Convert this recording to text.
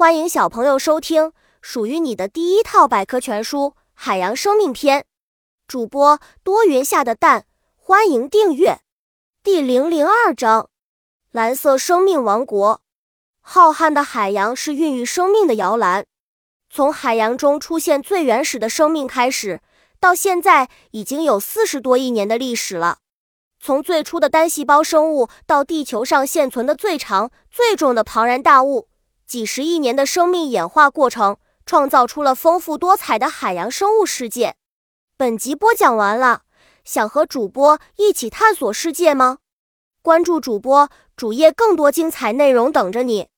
欢迎小朋友收听属于你的第一套百科全书《海洋生命篇》。主播多云下的蛋，欢迎订阅。第零零二章：蓝色生命王国。浩瀚的海洋是孕育生命的摇篮，从海洋中出现最原始的生命开始，到现在已经有四十多亿年的历史了。从最初的单细胞生物到地球上现存的最长、最重的庞然大物，几十亿年的生命演化过程，创造出了丰富多彩的海洋生物世界。本集播讲完了，想和主播一起探索世界吗？关注主播主页，更多精彩内容等着你。